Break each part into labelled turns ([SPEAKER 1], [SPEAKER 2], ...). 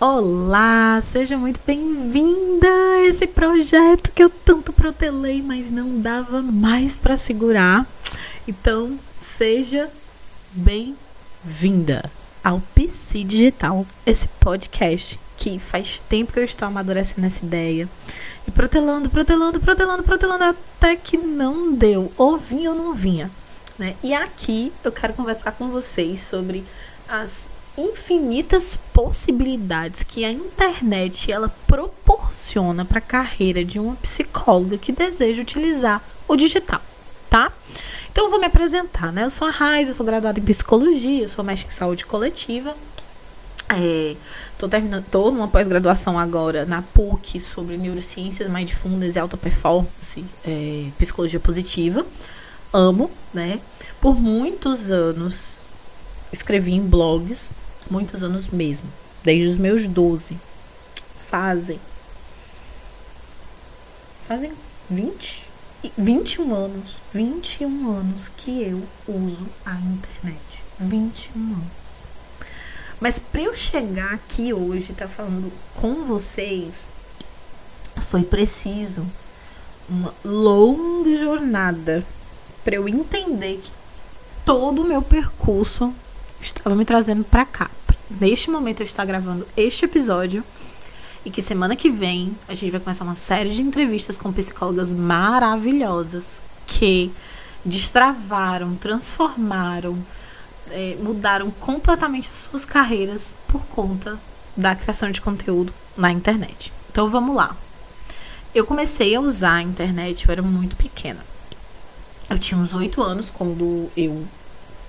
[SPEAKER 1] Olá, seja muito bem-vinda a esse projeto que eu tanto protelei, mas não dava mais para segurar. Então, seja bem-vinda ao PC Digital, esse podcast que faz tempo que eu estou amadurecendo essa ideia. E protelando, protelando, protelando, protelando, até que não deu. Ou vinha ou não vinha. Né? E aqui eu quero conversar com vocês sobre as infinitas possibilidades que a internet ela proporciona para a carreira de uma psicóloga que deseja utilizar o digital, tá? Então eu vou me apresentar, né? Eu sou a Raiz, eu sou graduada em psicologia, eu sou mestre em saúde coletiva. É, tô terminando, tô numa pós-graduação agora na PUC sobre neurociências mais difundas e alta performance, é, psicologia positiva. Amo, né? Por muitos anos escrevi em blogs muitos anos mesmo, desde os meus 12. Fazem. Fazem 20? 21 anos. 21 anos que eu uso a internet. 21 anos. Mas para eu chegar aqui hoje, tá falando com vocês, foi preciso uma longa jornada para eu entender que todo o meu percurso estava me trazendo para cá. Neste momento eu estou gravando este episódio e que semana que vem a gente vai começar uma série de entrevistas com psicólogas maravilhosas que destravaram, transformaram, é, mudaram completamente as suas carreiras por conta da criação de conteúdo na internet. Então vamos lá. Eu comecei a usar a internet, eu era muito pequena. Eu tinha uns oito anos quando eu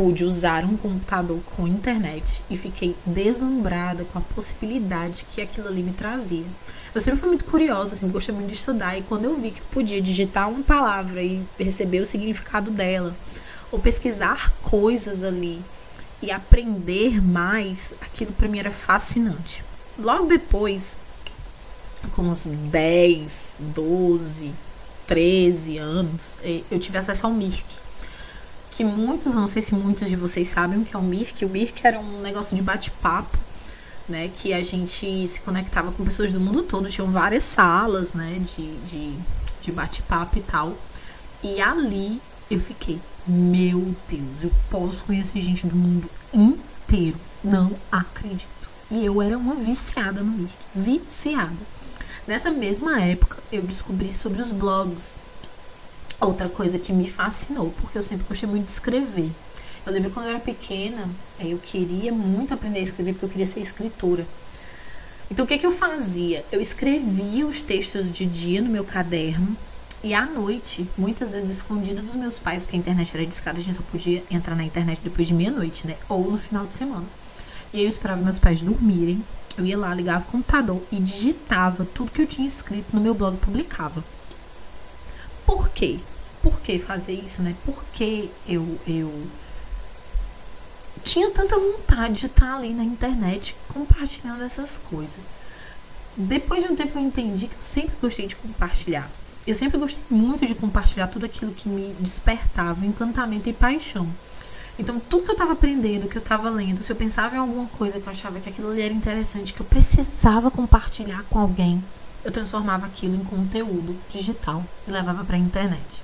[SPEAKER 1] pude usar um computador com internet e fiquei deslumbrada com a possibilidade que aquilo ali me trazia. Eu sempre fui muito curiosa, sempre gostei muito de estudar e quando eu vi que podia digitar uma palavra e receber o significado dela, ou pesquisar coisas ali e aprender mais, aquilo para mim era fascinante. Logo depois, com uns 10, 12, 13 anos, eh, eu tive acesso ao Mirk que muitos, não sei se muitos de vocês sabem que é o Mirk. O Mirk era um negócio de bate-papo, né? Que a gente se conectava com pessoas do mundo todo. Tinham várias salas, né? De, de, de bate-papo e tal. E ali eu fiquei, meu Deus, eu posso conhecer gente do mundo inteiro. Não acredito. E eu era uma viciada no Mirk. Viciada. Nessa mesma época, eu descobri sobre os blogs Outra coisa que me fascinou, porque eu sempre gostei muito de escrever. Eu lembro quando eu era pequena, é, eu queria muito aprender a escrever porque eu queria ser escritora. Então o que, que eu fazia? Eu escrevia os textos de dia no meu caderno e à noite, muitas vezes escondida dos meus pais, porque a internet era discada, a gente só podia entrar na internet depois de meia-noite, né? Ou no final de semana. E aí eu esperava meus pais dormirem, eu ia lá, ligava o computador e digitava tudo que eu tinha escrito no meu blog e publicava. Por quê? Por que fazer isso, né? Por que eu, eu tinha tanta vontade de estar ali na internet compartilhando essas coisas. Depois de um tempo eu entendi que eu sempre gostei de compartilhar. Eu sempre gostei muito de compartilhar tudo aquilo que me despertava encantamento e paixão. Então, tudo que eu estava aprendendo, que eu estava lendo, se eu pensava em alguma coisa que eu achava que aquilo ali era interessante, que eu precisava compartilhar com alguém, eu transformava aquilo em conteúdo digital e levava para a internet.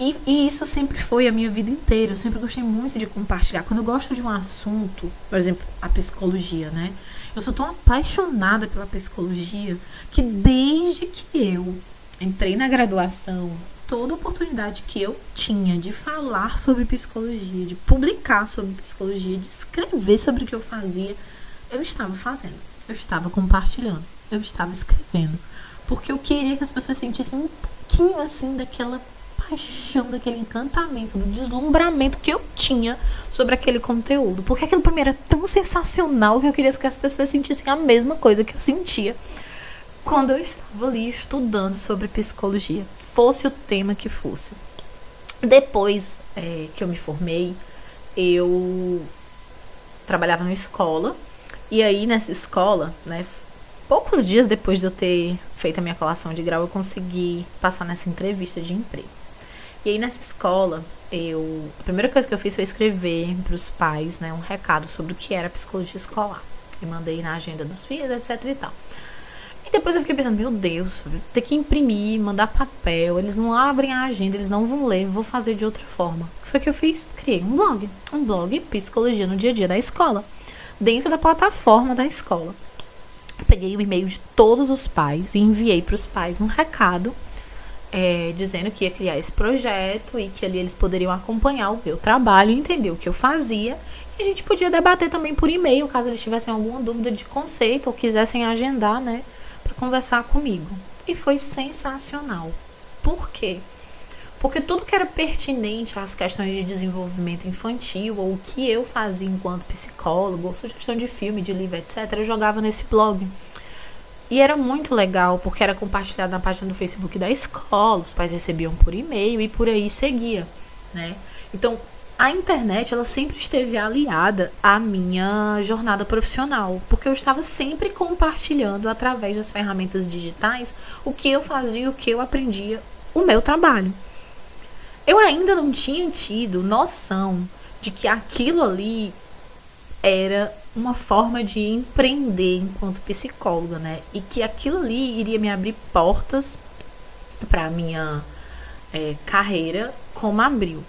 [SPEAKER 1] E, e, isso sempre foi a minha vida inteira. Eu sempre gostei muito de compartilhar. Quando eu gosto de um assunto, por exemplo, a psicologia, né? Eu sou tão apaixonada pela psicologia que desde que eu entrei na graduação, toda oportunidade que eu tinha de falar sobre psicologia, de publicar sobre psicologia, de escrever sobre o que eu fazia, eu estava fazendo. Eu estava compartilhando eu estava escrevendo. Porque eu queria que as pessoas sentissem um pouquinho assim daquela paixão, daquele encantamento, do deslumbramento que eu tinha sobre aquele conteúdo. Porque aquilo mim era tão sensacional que eu queria que as pessoas sentissem a mesma coisa que eu sentia quando eu estava ali estudando sobre psicologia, fosse o tema que fosse. Depois é, que eu me formei, eu trabalhava na escola. E aí, nessa escola, né, poucos dias depois de eu ter feito a minha colação de grau, eu consegui passar nessa entrevista de emprego. E aí nessa escola, eu a primeira coisa que eu fiz foi escrever para os pais, né, um recado sobre o que era psicologia escolar. e mandei na agenda dos filhos, etc e tal. E depois eu fiquei pensando, meu Deus, ter que imprimir, mandar papel, eles não abrem a agenda, eles não vão ler, vou fazer de outra forma. O que foi que eu fiz? Criei um blog, um blog Psicologia no Dia a Dia da escola, dentro da plataforma da escola. Peguei o e-mail de todos os pais e enviei para os pais um recado é, dizendo que ia criar esse projeto e que ali eles poderiam acompanhar o meu trabalho, entender o que eu fazia. E a gente podia debater também por e-mail, caso eles tivessem alguma dúvida de conceito ou quisessem agendar, né, para conversar comigo. E foi sensacional. Por quê? Porque tudo que era pertinente às questões de desenvolvimento infantil, ou o que eu fazia enquanto psicólogo, ou sugestão de filme, de livro, etc., eu jogava nesse blog. E era muito legal, porque era compartilhado na página do Facebook da escola, os pais recebiam por e-mail e por aí seguia, né? Então, a internet, ela sempre esteve aliada à minha jornada profissional, porque eu estava sempre compartilhando através das ferramentas digitais o que eu fazia, o que eu aprendia, o meu trabalho. Eu ainda não tinha tido noção de que aquilo ali era uma forma de empreender enquanto psicóloga, né? E que aquilo ali iria me abrir portas para minha é, carreira como abriu.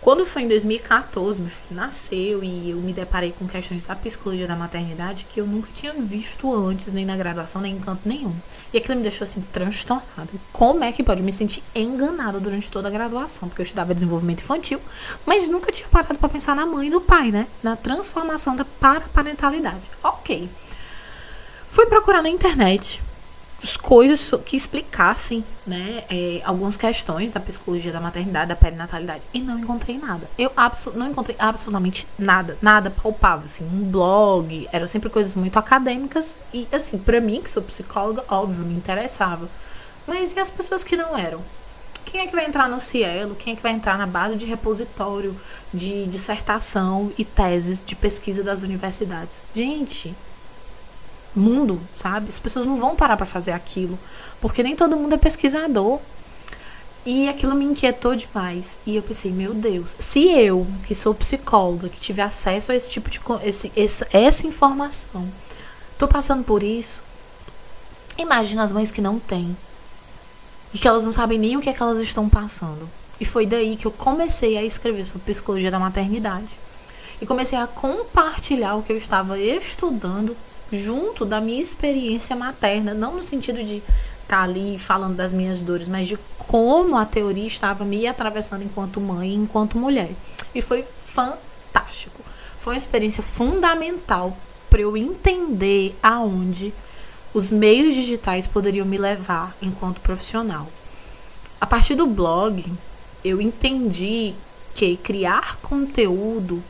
[SPEAKER 1] Quando foi em 2014, meu filho nasceu e eu me deparei com questões da psicologia da maternidade que eu nunca tinha visto antes, nem na graduação, nem em canto nenhum. E aquilo me deixou assim transtornada. Como é que pode me sentir enganada durante toda a graduação? Porque eu estudava desenvolvimento infantil, mas nunca tinha parado para pensar na mãe e no pai, né? Na transformação da paraparentalidade. Ok. Fui procurar na internet coisas que explicassem né, é, algumas questões da psicologia da maternidade, da perinatalidade. E não encontrei nada. Eu não encontrei absolutamente nada, nada palpável. Assim, um blog, eram sempre coisas muito acadêmicas. E, assim, para mim, que sou psicóloga, óbvio, me interessava. Mas e as pessoas que não eram? Quem é que vai entrar no Cielo? Quem é que vai entrar na base de repositório de dissertação e teses de pesquisa das universidades? Gente, mundo, sabe? As pessoas não vão parar para fazer aquilo, porque nem todo mundo é pesquisador. E aquilo me inquietou demais. E eu pensei, meu Deus, se eu, que sou psicóloga, que tive acesso a esse tipo de esse, essa, essa informação, tô passando por isso, imagina as mães que não têm. E que elas não sabem nem o que é que elas estão passando. E foi daí que eu comecei a escrever sobre psicologia da maternidade. E comecei a compartilhar o que eu estava estudando junto da minha experiência materna, não no sentido de estar tá ali falando das minhas dores, mas de como a teoria estava me atravessando enquanto mãe enquanto mulher. E foi fantástico. Foi uma experiência fundamental para eu entender aonde os meios digitais poderiam me levar enquanto profissional. A partir do blog, eu entendi que criar conteúdo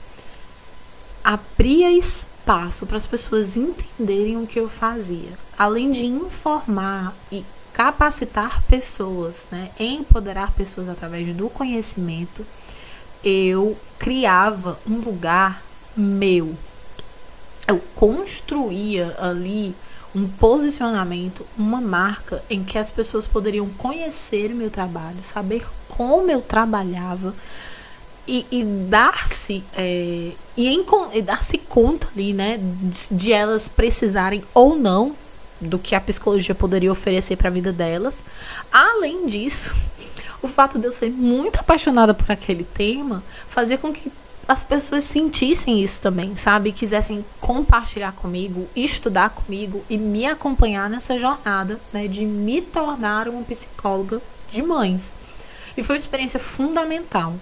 [SPEAKER 1] abria espaço para as pessoas entenderem o que eu fazia. Além de informar e capacitar pessoas, né, empoderar pessoas através do conhecimento, eu criava um lugar meu. Eu construía ali um posicionamento, uma marca em que as pessoas poderiam conhecer o meu trabalho, saber como eu trabalhava, e, e dar-se é, e, e dar-se conta ali, né, de, de elas precisarem ou não do que a psicologia poderia oferecer para a vida delas. Além disso, o fato de eu ser muito apaixonada por aquele tema fazia com que as pessoas sentissem isso também, sabe? Quisessem compartilhar comigo, estudar comigo e me acompanhar nessa jornada, né, de me tornar uma psicóloga de mães. E foi uma experiência fundamental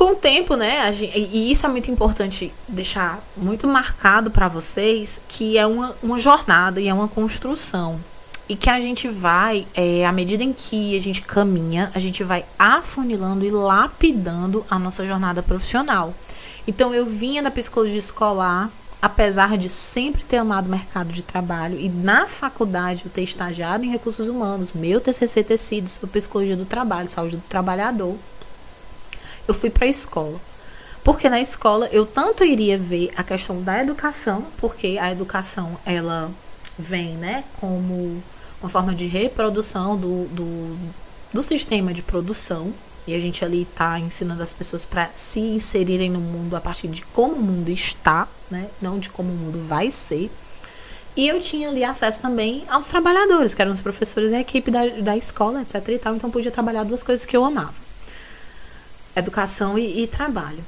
[SPEAKER 1] com o tempo, né, gente, e isso é muito importante deixar muito marcado para vocês, que é uma, uma jornada e é uma construção. E que a gente vai, é, à medida em que a gente caminha, a gente vai afunilando e lapidando a nossa jornada profissional. Então, eu vinha da psicologia escolar, apesar de sempre ter amado o mercado de trabalho e na faculdade eu ter estagiado em recursos humanos, meu TCC ter sido sobre psicologia do trabalho, saúde do trabalhador eu fui para a escola. Porque na escola eu tanto iria ver a questão da educação, porque a educação ela vem, né, como uma forma de reprodução do, do, do sistema de produção. E a gente ali tá ensinando as pessoas para se inserirem no mundo a partir de como o mundo está, né? Não de como o mundo vai ser. E eu tinha ali acesso também aos trabalhadores, que eram os professores e a equipe da, da escola, etc e tal. Então podia trabalhar duas coisas que eu amava. Educação e, e trabalho.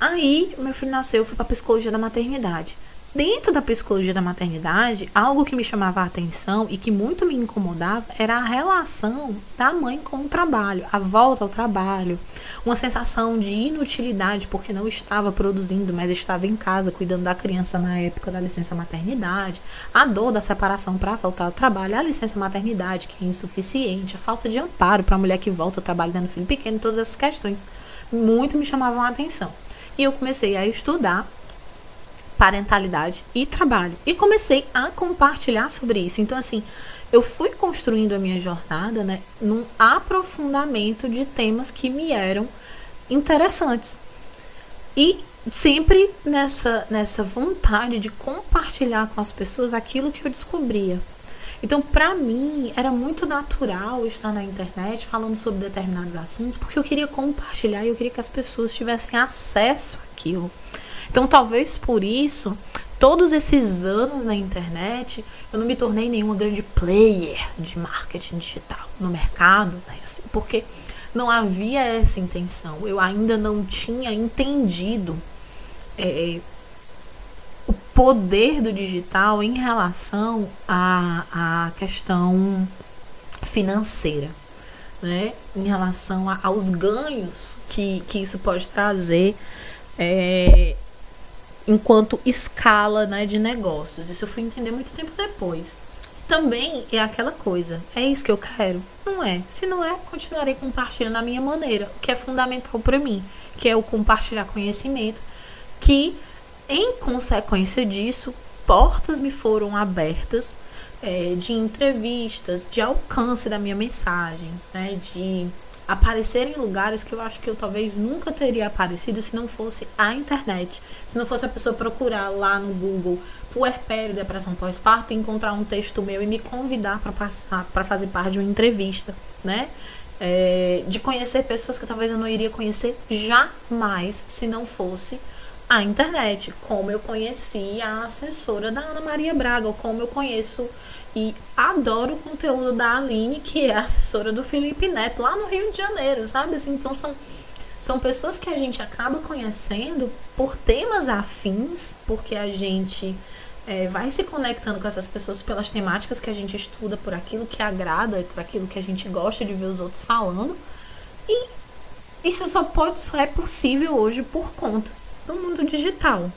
[SPEAKER 1] Aí, meu filho nasceu, eu fui pra psicologia da maternidade. Dentro da psicologia da maternidade, algo que me chamava a atenção e que muito me incomodava era a relação da mãe com o trabalho, a volta ao trabalho, uma sensação de inutilidade porque não estava produzindo, mas estava em casa cuidando da criança na época da licença maternidade, a dor da separação para voltar ao trabalho, a licença maternidade que é insuficiente, a falta de amparo para a mulher que volta ao trabalho dando filho pequeno, todas essas questões muito me chamavam a atenção. E eu comecei a estudar parentalidade e trabalho. E comecei a compartilhar sobre isso. Então, assim, eu fui construindo a minha jornada, né, num aprofundamento de temas que me eram interessantes. E sempre nessa, nessa vontade de compartilhar com as pessoas aquilo que eu descobria. Então, para mim, era muito natural estar na internet falando sobre determinados assuntos, porque eu queria compartilhar e eu queria que as pessoas tivessem acesso àquilo. Então, talvez por isso, todos esses anos na internet, eu não me tornei nenhuma grande player de marketing digital no mercado, né? assim, porque não havia essa intenção. Eu ainda não tinha entendido é, o poder do digital em relação à, à questão financeira. Né, em relação a, aos ganhos que, que isso pode trazer é, enquanto escala né, de negócios. Isso eu fui entender muito tempo depois. Também é aquela coisa, é isso que eu quero? Não é. Se não é, continuarei compartilhando a minha maneira, o que é fundamental para mim, que é o compartilhar conhecimento, que em consequência disso, portas me foram abertas é, de entrevistas, de alcance da minha mensagem, né, de aparecer em lugares que eu acho que eu talvez nunca teria aparecido se não fosse a internet. Se não fosse a pessoa procurar lá no Google puerpério, depressão pós-parto, encontrar um texto meu e me convidar para passar, para fazer parte de uma entrevista, né? É, de conhecer pessoas que talvez eu não iria conhecer jamais se não fosse a internet, como eu conheci a assessora da Ana Maria Braga, como eu conheço e adoro o conteúdo da Aline, que é assessora do Felipe Neto, lá no Rio de Janeiro, sabe? Assim, então são, são pessoas que a gente acaba conhecendo por temas afins, porque a gente é, vai se conectando com essas pessoas pelas temáticas que a gente estuda, por aquilo que agrada, por aquilo que a gente gosta de ver os outros falando. E isso só pode, só é possível hoje por conta do mundo digital.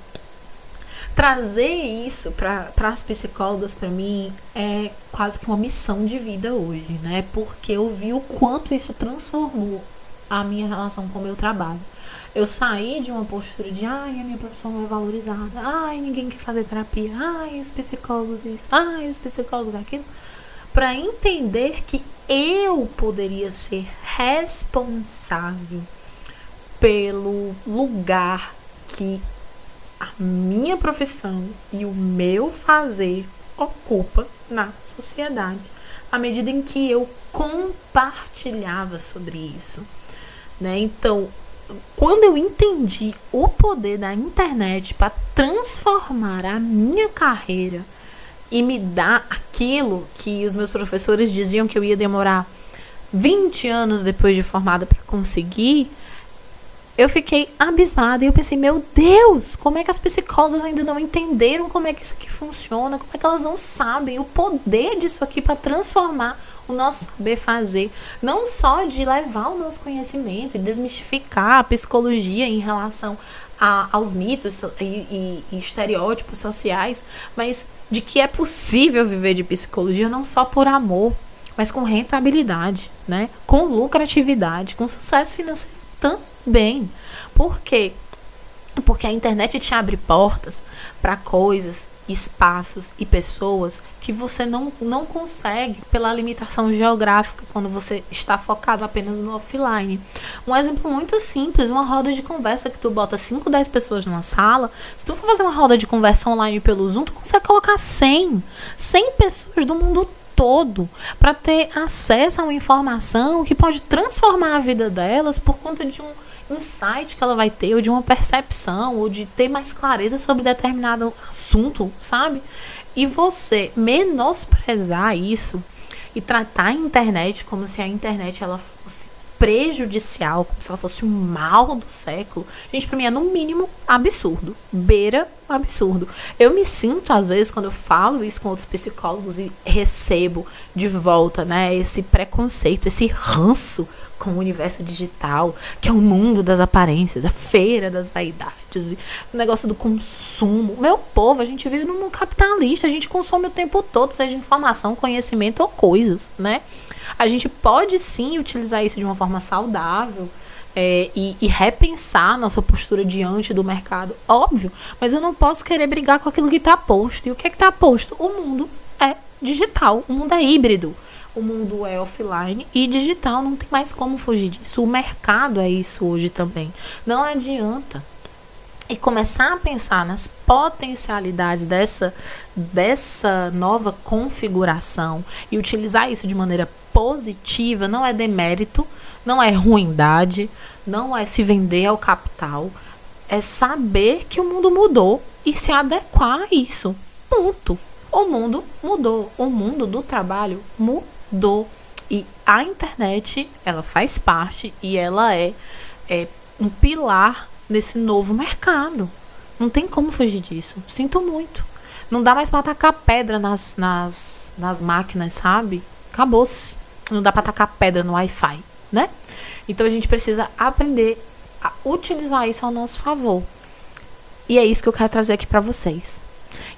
[SPEAKER 1] Trazer isso para as psicólogas, para mim, é quase que uma missão de vida hoje, né? Porque eu vi o quanto isso transformou a minha relação com o meu trabalho. Eu saí de uma postura de ai, a minha profissão não é valorizada, ai, ninguém quer fazer terapia, ai, os psicólogos isso, ai, os psicólogos aquilo, para entender que eu poderia ser responsável pelo lugar que a minha profissão e o meu fazer ocupa na sociedade, à medida em que eu compartilhava sobre isso, né? Então, quando eu entendi o poder da internet para transformar a minha carreira e me dar aquilo que os meus professores diziam que eu ia demorar 20 anos depois de formada para conseguir, eu fiquei abismada e eu pensei, meu Deus, como é que as psicólogas ainda não entenderam como é que isso aqui funciona? Como é que elas não sabem o poder disso aqui para transformar o nosso saber fazer? Não só de levar o nosso conhecimento e desmistificar a psicologia em relação a, aos mitos e, e, e estereótipos sociais, mas de que é possível viver de psicologia não só por amor, mas com rentabilidade, né? Com lucratividade, com sucesso financeiro também bem. Por quê? Porque a internet te abre portas para coisas, espaços e pessoas que você não, não consegue pela limitação geográfica quando você está focado apenas no offline. Um exemplo muito simples, uma roda de conversa que tu bota 5, 10 pessoas numa sala, se tu for fazer uma roda de conversa online pelo Zoom, tu consegue colocar 100, 100 pessoas do mundo todo para ter acesso a uma informação que pode transformar a vida delas por conta de um insight que ela vai ter, ou de uma percepção, ou de ter mais clareza sobre determinado assunto, sabe? E você menosprezar isso e tratar a internet como se a internet ela fosse prejudicial, como se ela fosse um mal do século, gente, pra mim é no mínimo absurdo. Beira absurdo. Eu me sinto, às vezes, quando eu falo isso com outros psicólogos e recebo de volta, né, esse preconceito, esse ranço com o universo digital, que é o mundo das aparências, a feira das vaidades, o negócio do consumo. Meu povo, a gente vive num mundo capitalista, a gente consome o tempo todo, seja informação, conhecimento ou coisas, né? A gente pode sim utilizar isso de uma forma saudável. É, e, e, repensar nossa postura diante do mercado, óbvio, mas eu não posso querer brigar com aquilo que está posto. E o que é está posto? O mundo é digital, o mundo é híbrido o mundo é offline e digital, não tem mais como fugir disso. O mercado é isso hoje também. Não adianta. E começar a pensar nas potencialidades dessa, dessa nova configuração e utilizar isso de maneira positiva não é demérito, não é ruindade, não é se vender ao capital. É saber que o mundo mudou e se adequar a isso. Ponto. O mundo mudou. O mundo do trabalho mudou do e a internet ela faz parte e ela é, é um pilar nesse novo mercado. Não tem como fugir disso. Sinto muito. Não dá mais para tacar pedra nas, nas, nas máquinas, sabe? Acabou-se. Não dá para tacar pedra no Wi-Fi, né? Então a gente precisa aprender a utilizar isso ao nosso favor. E é isso que eu quero trazer aqui para vocês.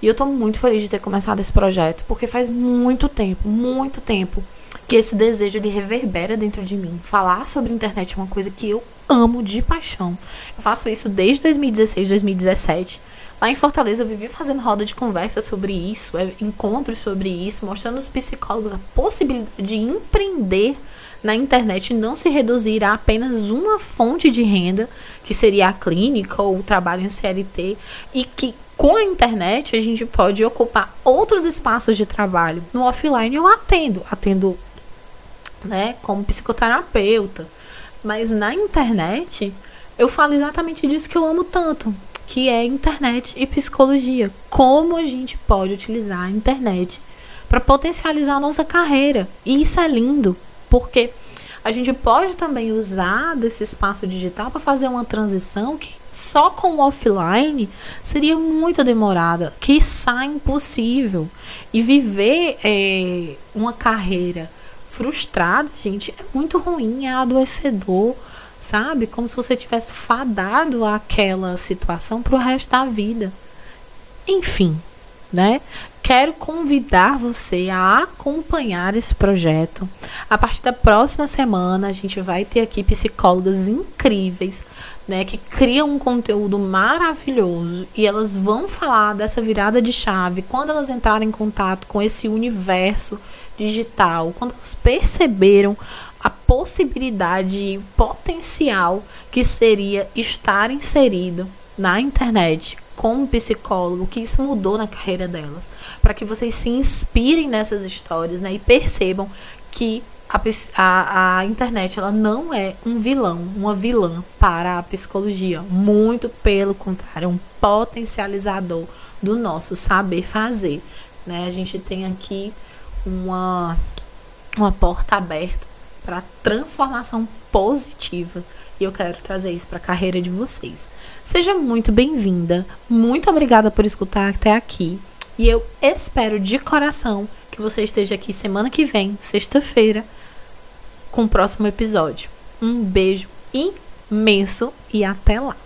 [SPEAKER 1] E eu tô muito feliz de ter começado esse projeto, porque faz muito tempo, muito tempo, que esse desejo ele reverbera dentro de mim. Falar sobre internet é uma coisa que eu amo de paixão. Eu faço isso desde 2016, 2017. Lá em Fortaleza eu vivi fazendo roda de conversa sobre isso, é, encontros sobre isso, mostrando aos psicólogos a possibilidade de empreender na internet não se reduzir a apenas uma fonte de renda, que seria a clínica ou o trabalho em CLT, e que com a internet a gente pode ocupar outros espaços de trabalho. No offline eu atendo, atendo né, como psicoterapeuta, mas na internet eu falo exatamente disso que eu amo tanto, que é internet e psicologia. Como a gente pode utilizar a internet para potencializar a nossa carreira. E isso é lindo, porque a gente pode também usar desse espaço digital para fazer uma transição que só com o offline seria muito demorada, que sai impossível. E viver é, uma carreira frustrada, gente, é muito ruim, é adoecedor, sabe? Como se você tivesse fadado aquela situação para o resto da vida. Enfim, né? Quero convidar você a acompanhar esse projeto. A partir da próxima semana, a gente vai ter aqui psicólogas incríveis, né, que criam um conteúdo maravilhoso e elas vão falar dessa virada de chave quando elas entrarem em contato com esse universo digital, quando elas perceberam a possibilidade potencial que seria estar inserido na internet como psicólogo, que isso mudou na carreira delas, para que vocês se inspirem nessas histórias, né, e percebam que a, a, a, internet ela não é um vilão, uma vilã para a psicologia. Muito pelo contrário, é um potencializador do nosso saber fazer. Né? A gente tem aqui uma, uma porta aberta para transformação positiva e eu quero trazer isso para a carreira de vocês. Seja muito bem-vinda, muito obrigada por escutar até aqui e eu espero de coração que você esteja aqui semana que vem, sexta-feira, com o próximo episódio. Um beijo imenso e até lá!